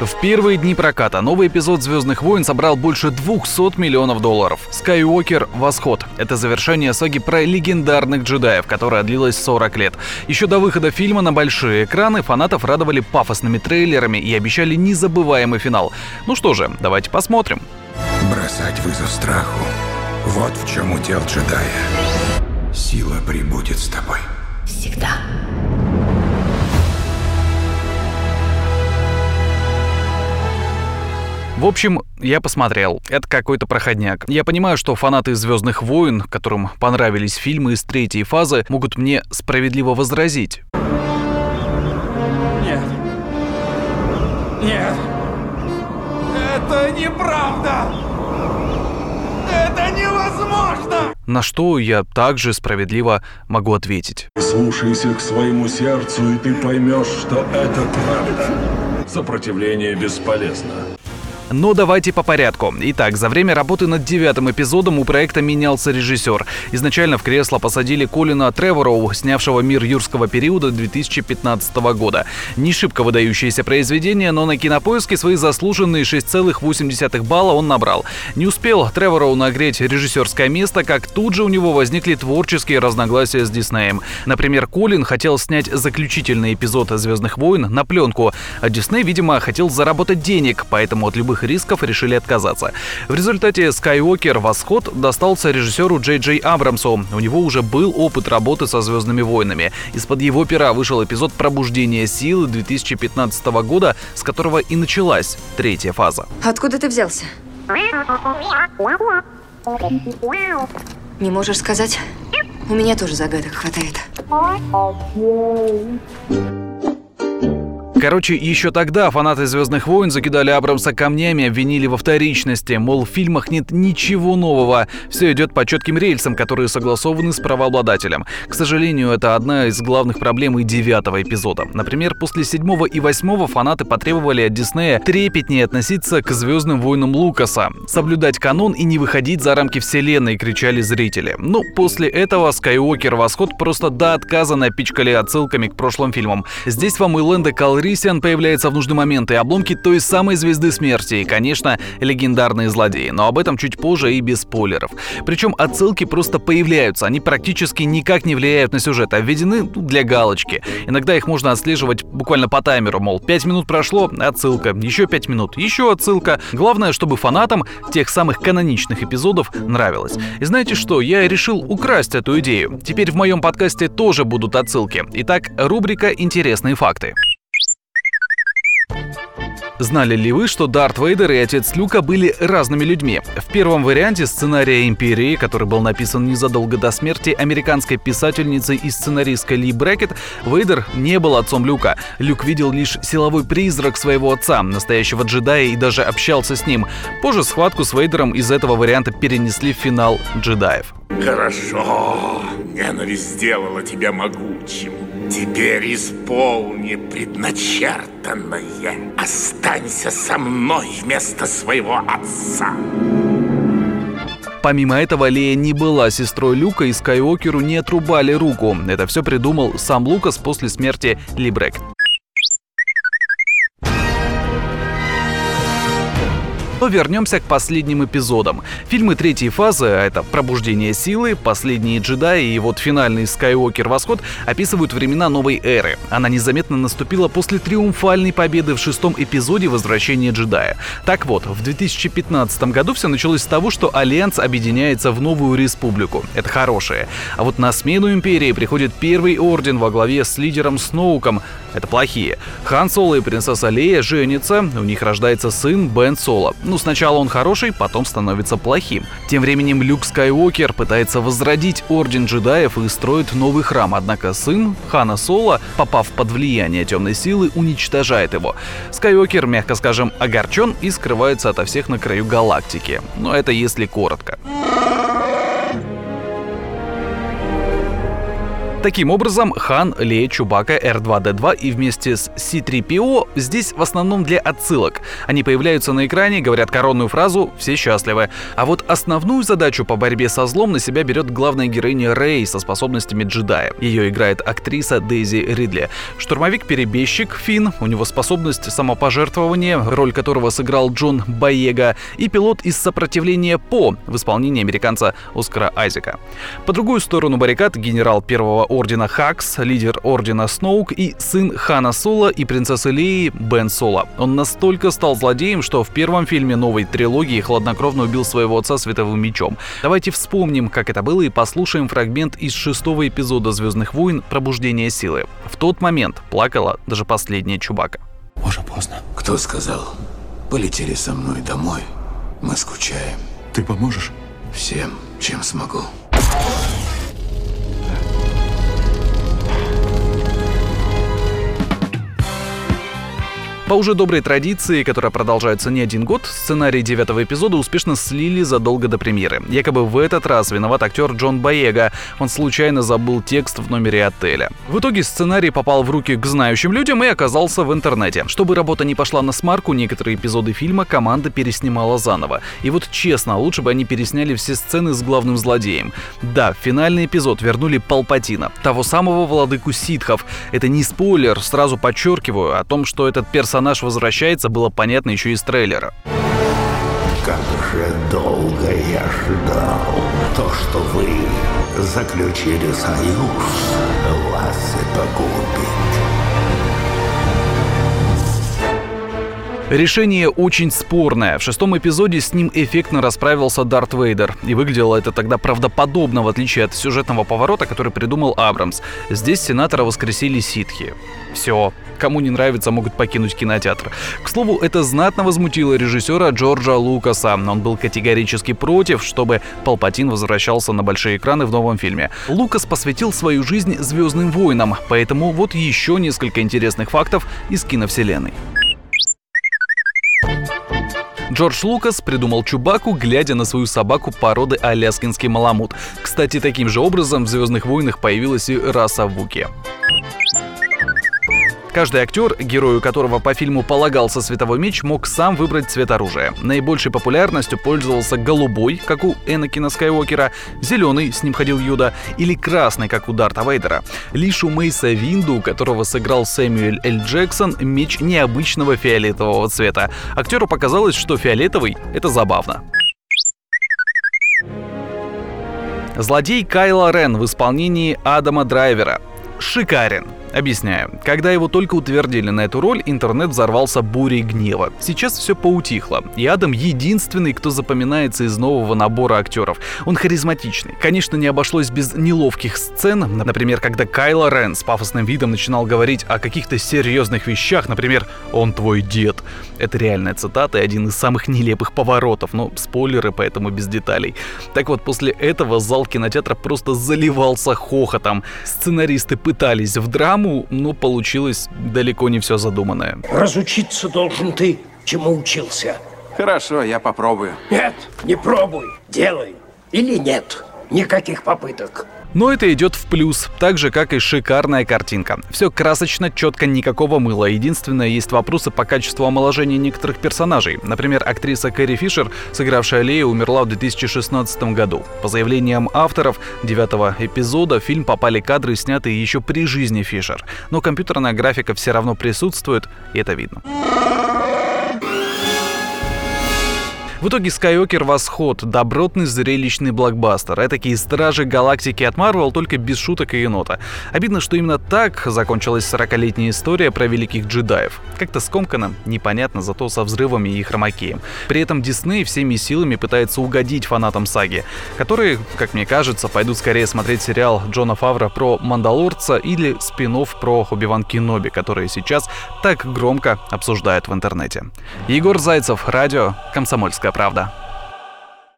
В первые дни проката новый эпизод «Звездных войн» собрал больше 200 миллионов долларов. «Скайуокер. Восход» — это завершение саги про легендарных джедаев, которая длилась 40 лет. Еще до выхода фильма на большие экраны фанатов радовали пафосными трейлерами и обещали незабываемый финал. Ну что же, давайте посмотрим. Бросать вызов страху — вот в чем удел джедая. Сила прибудет с тобой. Всегда. В общем, я посмотрел. Это какой-то проходняк. Я понимаю, что фанаты Звездных войн, которым понравились фильмы из третьей фазы, могут мне справедливо возразить. Нет. Нет. Это неправда. Это невозможно. На что я также справедливо могу ответить. Слушайся к своему сердцу, и ты поймешь, что это правда. Сопротивление бесполезно. Но давайте по порядку. Итак, за время работы над девятым эпизодом у проекта менялся режиссер. Изначально в кресло посадили Колина Тревороу, снявшего «Мир юрского периода» 2015 года. Не шибко выдающееся произведение, но на кинопоиске свои заслуженные 6,8 балла он набрал. Не успел Тревороу нагреть режиссерское место, как тут же у него возникли творческие разногласия с Диснеем. Например, Колин хотел снять заключительный эпизод «Звездных войн» на пленку, а Дисней, видимо, хотел заработать денег, поэтому от любых рисков решили отказаться. В результате Skywalker Восход достался режиссеру Джей Джей Абрамсу. У него уже был опыт работы со Звездными войнами. Из-под его пера вышел эпизод Пробуждения силы 2015 года, с которого и началась третья фаза. Откуда ты взялся? Не можешь сказать? У меня тоже загадок хватает. Короче, еще тогда фанаты «Звездных войн» закидали Абрамса камнями, обвинили во вторичности, мол, в фильмах нет ничего нового, все идет по четким рельсам, которые согласованы с правообладателем. К сожалению, это одна из главных проблем и девятого эпизода. Например, после седьмого и восьмого фанаты потребовали от Диснея трепетнее относиться к «Звездным войнам» Лукаса, соблюдать канон и не выходить за рамки вселенной, кричали зрители. Ну, после этого Скайуокер Восход просто до отказа напичкали отсылками к прошлым фильмам. Здесь вам и Лэнда Калри Кристиан появляется в нужный момент и обломки той самой звезды смерти и, конечно, легендарные злодеи. Но об этом чуть позже и без спойлеров. Причем отсылки просто появляются, они практически никак не влияют на сюжет, а введены для галочки. Иногда их можно отслеживать буквально по таймеру, мол, 5 минут прошло, отсылка, еще 5 минут, еще отсылка. Главное, чтобы фанатам тех самых каноничных эпизодов нравилось. И знаете что, я решил украсть эту идею. Теперь в моем подкасте тоже будут отсылки. Итак, рубрика «Интересные факты». Знали ли вы, что Дарт Вейдер и отец Люка были разными людьми? В первом варианте сценария «Империи», который был написан незадолго до смерти американской писательницы и сценаристкой Ли Брекет, Вейдер не был отцом Люка. Люк видел лишь силовой призрак своего отца, настоящего джедая, и даже общался с ним. Позже схватку с Вейдером из этого варианта перенесли в финал джедаев. Хорошо, ненависть сделала тебя могучим. Теперь исполни предначертанное. Останься со мной вместо своего отца. Помимо этого, Лея не была сестрой Люка, и Скайуокеру не отрубали руку. Это все придумал сам Лукас после смерти Либрек. Но вернемся к последним эпизодам. Фильмы третьей фазы, а это «Пробуждение силы», «Последние джедаи» и вот финальный «Скайуокер. Восход» описывают времена новой эры. Она незаметно наступила после триумфальной победы в шестом эпизоде «Возвращение джедая». Так вот, в 2015 году все началось с того, что Альянс объединяется в новую республику. Это хорошее. А вот на смену Империи приходит Первый Орден во главе с лидером Сноуком. Это плохие. Хан Соло и принцесса Лея женятся, у них рождается сын Бен Соло. Ну, сначала он хороший, потом становится плохим. Тем временем Люк Скайуокер пытается возродить Орден джедаев и строит новый храм, однако сын Хана Соло, попав под влияние темной силы, уничтожает его. Скайуокер, мягко скажем, огорчен и скрывается ото всех на краю галактики. Но это если коротко. Таким образом, Хан, Лея, Чубака, R2-D2 и вместе с C-3PO здесь в основном для отсылок. Они появляются на экране, говорят коронную фразу «все счастливы». А вот основную задачу по борьбе со злом на себя берет главная героиня Рэй со способностями джедая. Ее играет актриса Дейзи Ридли. Штурмовик-перебежчик Финн, у него способность самопожертвования, роль которого сыграл Джон Баега, и пилот из сопротивления По в исполнении американца Оскара Айзека. По другую сторону баррикад генерал первого ордена Хакс, лидер ордена Сноук и сын Хана Соло и принцессы Леи Бен Соло. Он настолько стал злодеем, что в первом фильме новой трилогии хладнокровно убил своего отца световым мечом. Давайте вспомним, как это было, и послушаем фрагмент из шестого эпизода «Звездных войн. Пробуждение силы». В тот момент плакала даже последняя Чубака. Уже поздно. Кто сказал? Полетели со мной домой. Мы скучаем. Ты поможешь? Всем, чем смогу. По уже доброй традиции, которая продолжается не один год, сценарий девятого эпизода успешно слили задолго до премьеры. Якобы в этот раз виноват актер Джон Баега. Он случайно забыл текст в номере отеля. В итоге сценарий попал в руки к знающим людям и оказался в интернете. Чтобы работа не пошла на смарку, некоторые эпизоды фильма команда переснимала заново. И вот честно, лучше бы они пересняли все сцены с главным злодеем. Да, в финальный эпизод вернули Палпатина, того самого владыку ситхов. Это не спойлер, сразу подчеркиваю, о том, что этот персонаж возвращается, было понятно еще из трейлера. Как же долго я ждал то, что вы заключили союз, вас и погубит. Решение очень спорное. В шестом эпизоде с ним эффектно расправился Дарт Вейдер. И выглядело это тогда правдоподобно, в отличие от сюжетного поворота, который придумал Абрамс. Здесь сенатора воскресили ситхи. Все. Кому не нравится, могут покинуть кинотеатр. К слову, это знатно возмутило режиссера Джорджа Лукаса. Он был категорически против, чтобы Палпатин возвращался на большие экраны в новом фильме. Лукас посвятил свою жизнь Звездным войнам, поэтому вот еще несколько интересных фактов из киновселенной. Джордж Лукас придумал Чубаку, глядя на свою собаку породы аляскинский маламут. Кстати, таким же образом в «Звездных войнах» появилась и раса Вуки. Каждый актер, герою которого по фильму полагался световой меч, мог сам выбрать цвет оружия. Наибольшей популярностью пользовался голубой, как у Энакина Скайуокера, зеленый, с ним ходил Юда, или красный, как у Дарта Вейдера. Лишь у Мейса Винду, которого сыграл Сэмюэль Л. Джексон, меч необычного фиолетового цвета. Актеру показалось, что фиолетовый — это забавно. Злодей Кайла Рен в исполнении Адама Драйвера. Шикарен. Объясняю. Когда его только утвердили на эту роль, интернет взорвался бурей гнева. Сейчас все поутихло. И Адам единственный, кто запоминается из нового набора актеров. Он харизматичный. Конечно, не обошлось без неловких сцен. Например, когда Кайло Рен с пафосным видом начинал говорить о каких-то серьезных вещах. Например, «Он твой дед». Это реальная цитата и один из самых нелепых поворотов. Но спойлеры, поэтому без деталей. Так вот, после этого зал кинотеатра просто заливался хохотом. Сценаристы пытались в драму, но получилось далеко не все задуманное. Разучиться должен ты, чему учился. Хорошо, я попробую. Нет, не пробуй, делай. Или нет, никаких попыток. Но это идет в плюс, так же как и шикарная картинка. Все красочно, четко, никакого мыла. Единственное, есть вопросы по качеству омоложения некоторых персонажей. Например, актриса Кэрри Фишер, сыгравшая Лею, умерла в 2016 году. По заявлениям авторов девятого эпизода в фильм попали кадры, снятые еще при жизни Фишер. Но компьютерная графика все равно присутствует, и это видно. В итоге Скайуокер Восход — добротный зрелищный блокбастер. Этакие стражи галактики от Марвел, только без шуток и енота. Обидно, что именно так закончилась 40-летняя история про великих джедаев. Как-то скомканно, непонятно, зато со взрывами и хромакеем. При этом Дисней всеми силами пытается угодить фанатам саги, которые, как мне кажется, пойдут скорее смотреть сериал Джона Фавро про Мандалорца или спин про Хубиван Кеноби, которые сейчас так громко обсуждают в интернете. Егор Зайцев, радио «Комсомольская правда».